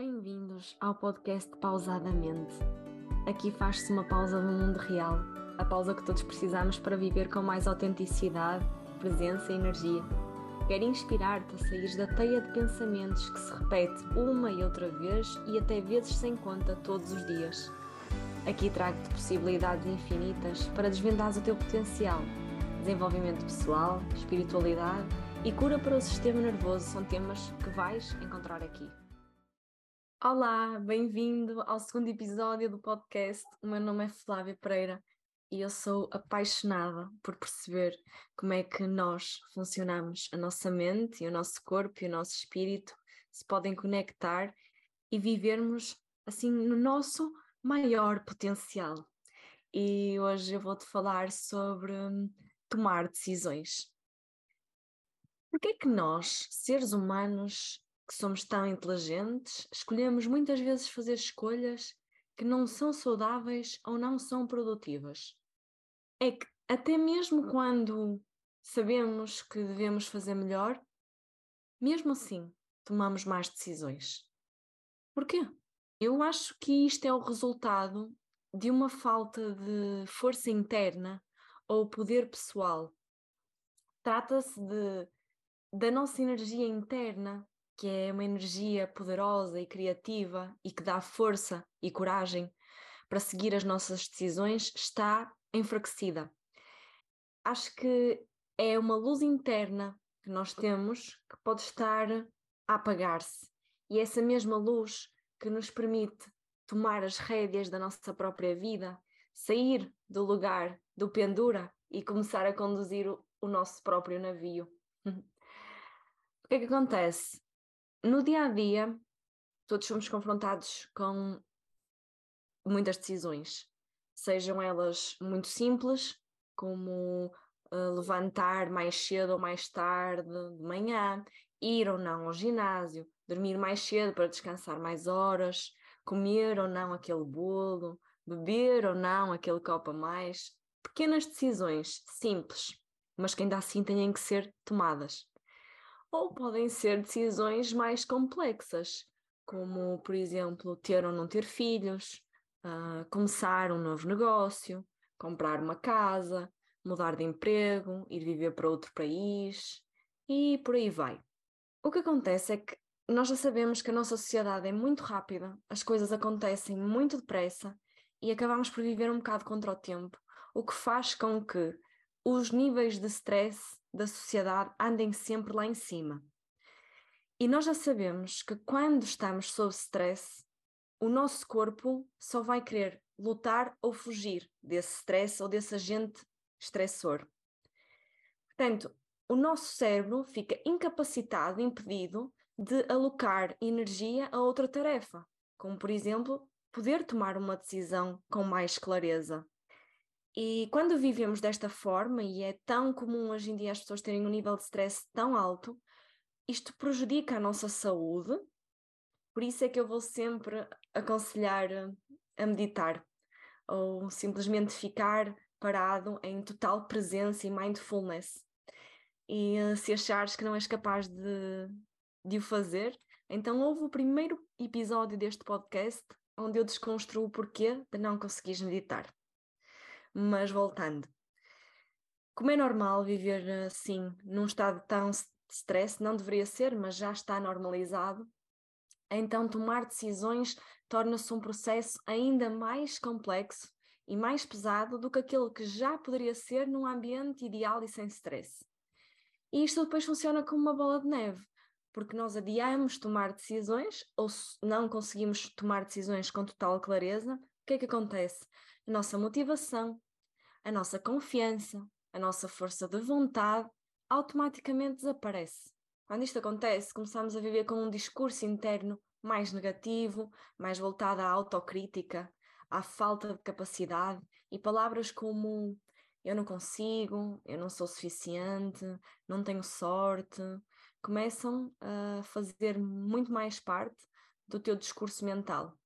Bem-vindos ao podcast Pausadamente. Aqui faz-se uma pausa no mundo real, a pausa que todos precisamos para viver com mais autenticidade, presença e energia. Quero inspirar-te a sair da teia de pensamentos que se repete uma e outra vez e até vezes sem conta todos os dias. Aqui trago-te possibilidades infinitas para desvendar o teu potencial. Desenvolvimento pessoal, espiritualidade e cura para o sistema nervoso são temas que vais encontrar aqui. Olá, bem-vindo ao segundo episódio do podcast. O meu nome é Flávia Pereira e eu sou apaixonada por perceber como é que nós funcionamos, a nossa mente e o nosso corpo e o nosso espírito se podem conectar e vivermos assim no nosso maior potencial. E hoje eu vou-te falar sobre hum, tomar decisões. Por que é que nós, seres humanos, que somos tão inteligentes, escolhemos muitas vezes fazer escolhas que não são saudáveis ou não são produtivas. É que até mesmo quando sabemos que devemos fazer melhor, mesmo assim tomamos más decisões. Porquê? Eu acho que isto é o resultado de uma falta de força interna ou poder pessoal. Trata-se de da nossa energia interna que é uma energia poderosa e criativa e que dá força e coragem para seguir as nossas decisões, está enfraquecida. Acho que é uma luz interna que nós temos que pode estar a apagar-se. E essa mesma luz que nos permite tomar as rédeas da nossa própria vida, sair do lugar do pendura e começar a conduzir o, o nosso próprio navio. o que é que acontece? No dia a dia, todos somos confrontados com muitas decisões, sejam elas muito simples, como uh, levantar mais cedo ou mais tarde de manhã, ir ou não ao ginásio, dormir mais cedo para descansar mais horas, comer ou não aquele bolo, beber ou não aquele copo a mais. Pequenas decisões simples, mas que ainda assim têm que ser tomadas ou podem ser decisões mais complexas, como, por exemplo, ter ou não ter filhos, uh, começar um novo negócio, comprar uma casa, mudar de emprego, ir viver para outro país e por aí vai. O que acontece é que nós já sabemos que a nossa sociedade é muito rápida, as coisas acontecem muito depressa e acabamos por viver um bocado contra o tempo, o que faz com que os níveis de stress da sociedade andem sempre lá em cima. E nós já sabemos que quando estamos sob stress, o nosso corpo só vai querer lutar ou fugir desse stress ou desse agente estressor. Portanto, o nosso cérebro fica incapacitado, impedido de alocar energia a outra tarefa, como por exemplo, poder tomar uma decisão com mais clareza. E quando vivemos desta forma, e é tão comum hoje em dia as pessoas terem um nível de stress tão alto, isto prejudica a nossa saúde. Por isso é que eu vou sempre aconselhar a meditar ou simplesmente ficar parado em total presença e mindfulness. E eh, se achares que não és capaz de, de o fazer, então ouve o primeiro episódio deste podcast onde eu desconstruo o porquê de não conseguires meditar. Mas voltando, como é normal viver assim, num estado tão de stress, não deveria ser, mas já está normalizado, então tomar decisões torna-se um processo ainda mais complexo e mais pesado do que aquele que já poderia ser num ambiente ideal e sem stress. E isto depois funciona como uma bola de neve, porque nós adiamos tomar decisões ou não conseguimos tomar decisões com total clareza. Que é que acontece? A nossa motivação, a nossa confiança, a nossa força de vontade automaticamente desaparece. Quando isto acontece, começamos a viver com um discurso interno mais negativo, mais voltado à autocrítica, à falta de capacidade e palavras como eu não consigo, eu não sou suficiente, não tenho sorte, começam a fazer muito mais parte do teu discurso mental.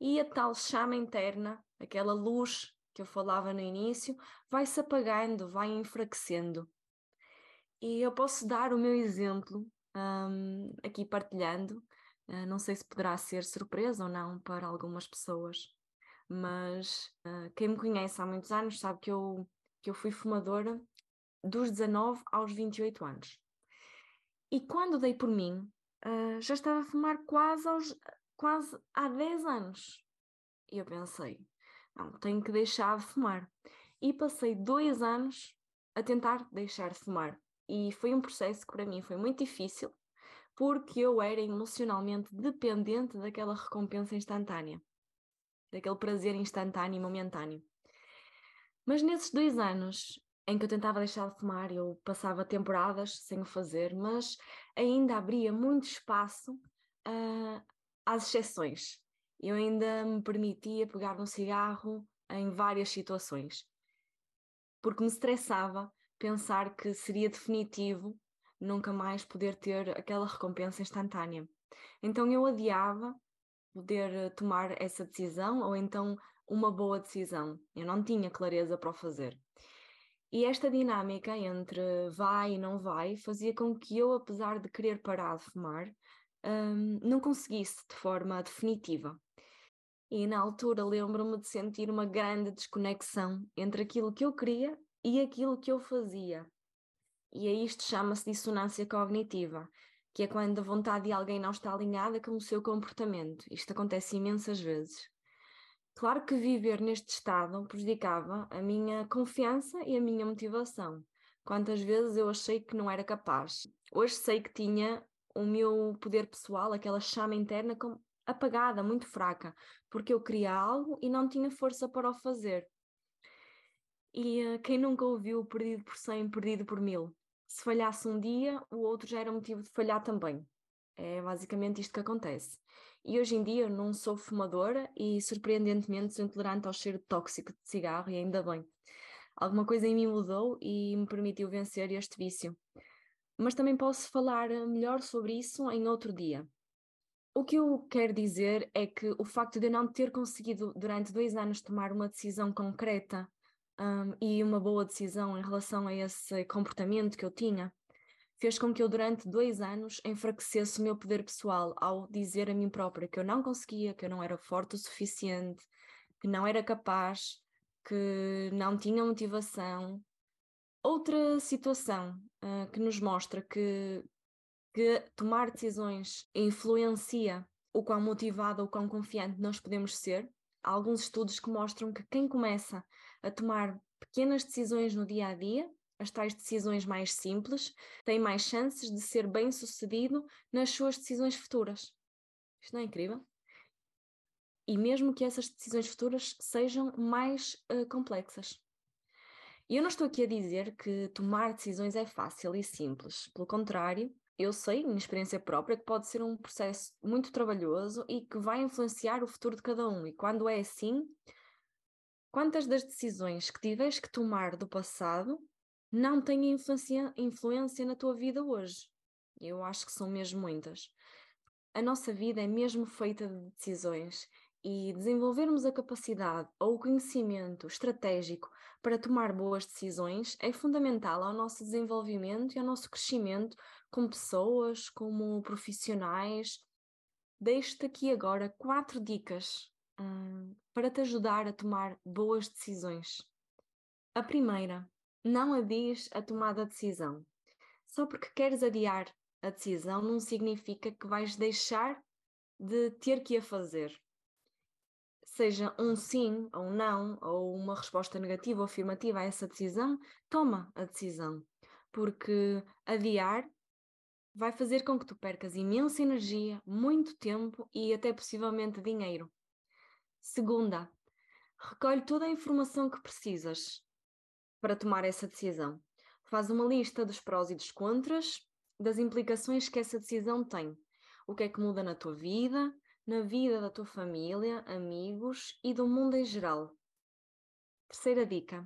E a tal chama interna, aquela luz que eu falava no início, vai se apagando, vai enfraquecendo. E eu posso dar o meu exemplo um, aqui partilhando. Uh, não sei se poderá ser surpresa ou não para algumas pessoas, mas uh, quem me conhece há muitos anos sabe que eu, que eu fui fumadora dos 19 aos 28 anos. E quando dei por mim, uh, já estava a fumar quase, aos, quase há 10 anos. E eu pensei, não, tenho que deixar de fumar. E passei dois anos a tentar deixar de fumar. E foi um processo que para mim foi muito difícil, porque eu era emocionalmente dependente daquela recompensa instantânea, daquele prazer instantâneo e momentâneo. Mas nesses dois anos em que eu tentava deixar de fumar, eu passava temporadas sem o fazer, mas ainda abria muito espaço uh, às exceções. Eu ainda me permitia pegar um cigarro em várias situações, porque me estressava pensar que seria definitivo nunca mais poder ter aquela recompensa instantânea. Então eu adiava poder eh, tomar essa decisão ou então uma boa decisão. Eu não tinha clareza para o fazer. E esta dinâmica entre vai e não vai fazia com que eu, apesar de querer parar de fumar, um, não conseguisse de forma definitiva. E na altura lembro-me de sentir uma grande desconexão entre aquilo que eu queria e aquilo que eu fazia. E a isto chama-se dissonância cognitiva, que é quando a vontade de alguém não está alinhada com o seu comportamento. Isto acontece imensas vezes. Claro que viver neste estado prejudicava a minha confiança e a minha motivação. Quantas vezes eu achei que não era capaz. Hoje sei que tinha o meu poder pessoal, aquela chama interna apagada, muito fraca, porque eu queria algo e não tinha força para o fazer. E uh, quem nunca ouviu perdido por cem, perdido por mil? Se falhasse um dia, o outro já era motivo de falhar também. É basicamente isto que acontece. E hoje em dia eu não sou fumadora e surpreendentemente sou intolerante ao cheiro tóxico de cigarro e ainda bem. Alguma coisa em mim mudou e me permitiu vencer este vício. Mas também posso falar melhor sobre isso em outro dia. O que eu quero dizer é que o facto de eu não ter conseguido durante dois anos tomar uma decisão concreta um, e uma boa decisão em relação a esse comportamento que eu tinha, fez com que eu durante dois anos enfraquecesse o meu poder pessoal ao dizer a mim própria que eu não conseguia, que eu não era forte o suficiente, que não era capaz, que não tinha motivação. Outra situação uh, que nos mostra que que tomar decisões influencia o quão motivado ou quão confiante nós podemos ser. Há alguns estudos que mostram que quem começa a tomar pequenas decisões no dia a dia, as tais decisões mais simples, tem mais chances de ser bem sucedido nas suas decisões futuras. Isto não é incrível? E mesmo que essas decisões futuras sejam mais uh, complexas. E eu não estou aqui a dizer que tomar decisões é fácil e simples. Pelo contrário, eu sei, em experiência própria, que pode ser um processo muito trabalhoso e que vai influenciar o futuro de cada um. E quando é assim, quantas das decisões que tiveres que tomar do passado não têm influência, influência na tua vida hoje? Eu acho que são mesmo muitas. A nossa vida é mesmo feita de decisões e desenvolvermos a capacidade ou o conhecimento estratégico para tomar boas decisões é fundamental ao nosso desenvolvimento e ao nosso crescimento como pessoas, como profissionais. Deixo-te aqui agora quatro dicas hum, para te ajudar a tomar boas decisões. A primeira, não adies a tomada de decisão. Só porque queres adiar a decisão não significa que vais deixar de ter que a fazer. Seja um sim ou não, ou uma resposta negativa ou afirmativa a essa decisão, toma a decisão. Porque adiar vai fazer com que tu percas imensa energia, muito tempo e até possivelmente dinheiro. Segunda, recolhe toda a informação que precisas para tomar essa decisão. Faz uma lista dos prós e dos contras, das implicações que essa decisão tem. O que é que muda na tua vida, na vida da tua família, amigos e do mundo em geral. Terceira dica: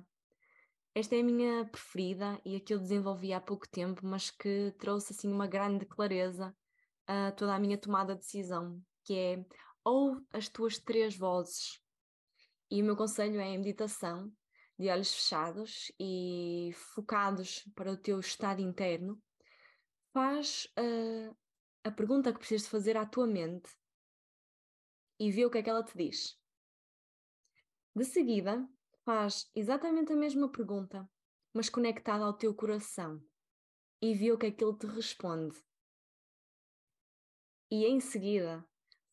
esta é a minha preferida e a que eu desenvolvi há pouco tempo, mas que trouxe assim uma grande clareza a toda a minha tomada de decisão, que é ou as tuas três vozes. E o meu conselho é a meditação, de olhos fechados e focados para o teu estado interno. Faz uh, a pergunta que precisas fazer à tua mente e vê o que é que ela te diz. De seguida, faz exatamente a mesma pergunta, mas conectada ao teu coração e vê o que é que ele te responde. E em seguida,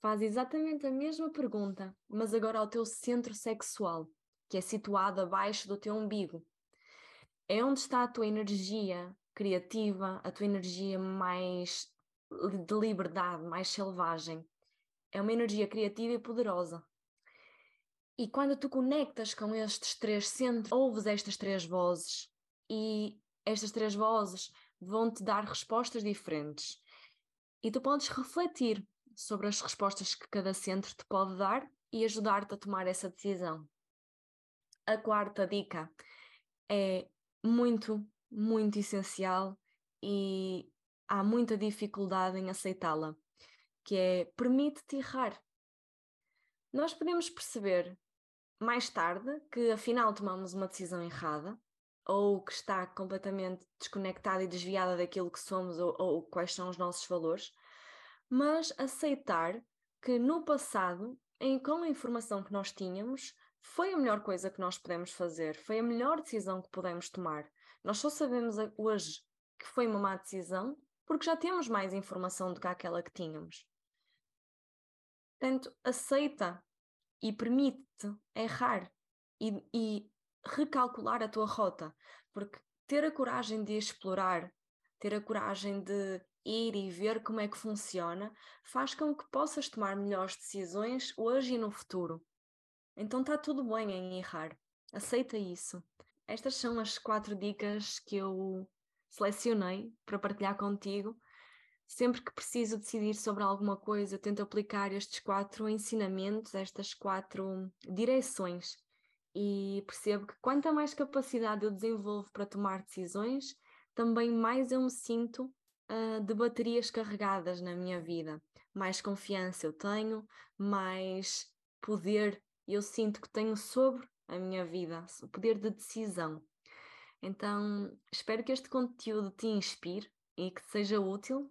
faz exatamente a mesma pergunta, mas agora ao teu centro sexual, que é situado abaixo do teu umbigo. É onde está a tua energia criativa, a tua energia mais de liberdade, mais selvagem. É uma energia criativa e poderosa. E quando tu conectas com estes três centros, ouves estas três vozes e estas três vozes vão te dar respostas diferentes. E tu podes refletir sobre as respostas que cada centro te pode dar e ajudar-te a tomar essa decisão. A quarta dica é muito, muito essencial e há muita dificuldade em aceitá-la, que é permite-te errar. Nós podemos perceber mais tarde que afinal tomamos uma decisão errada ou que está completamente desconectada e desviada daquilo que somos ou, ou quais são os nossos valores, mas aceitar que no passado, em, com a informação que nós tínhamos, foi a melhor coisa que nós podemos fazer, foi a melhor decisão que podemos tomar. Nós só sabemos hoje que foi uma má decisão porque já temos mais informação do que aquela que tínhamos. Portanto, aceita e permite-te errar e, e recalcular a tua rota, porque ter a coragem de explorar, ter a coragem de ir e ver como é que funciona, faz com que possas tomar melhores decisões hoje e no futuro. Então está tudo bem em errar. Aceita isso. Estas são as quatro dicas que eu selecionei para partilhar contigo. Sempre que preciso decidir sobre alguma coisa, tento aplicar estes quatro ensinamentos, estas quatro direções e percebo que quanta mais capacidade eu desenvolvo para tomar decisões, também mais eu me sinto uh, de baterias carregadas na minha vida. Mais confiança eu tenho, mais poder eu sinto que tenho sobre a minha vida, o poder de decisão. Então, espero que este conteúdo te inspire e que seja útil.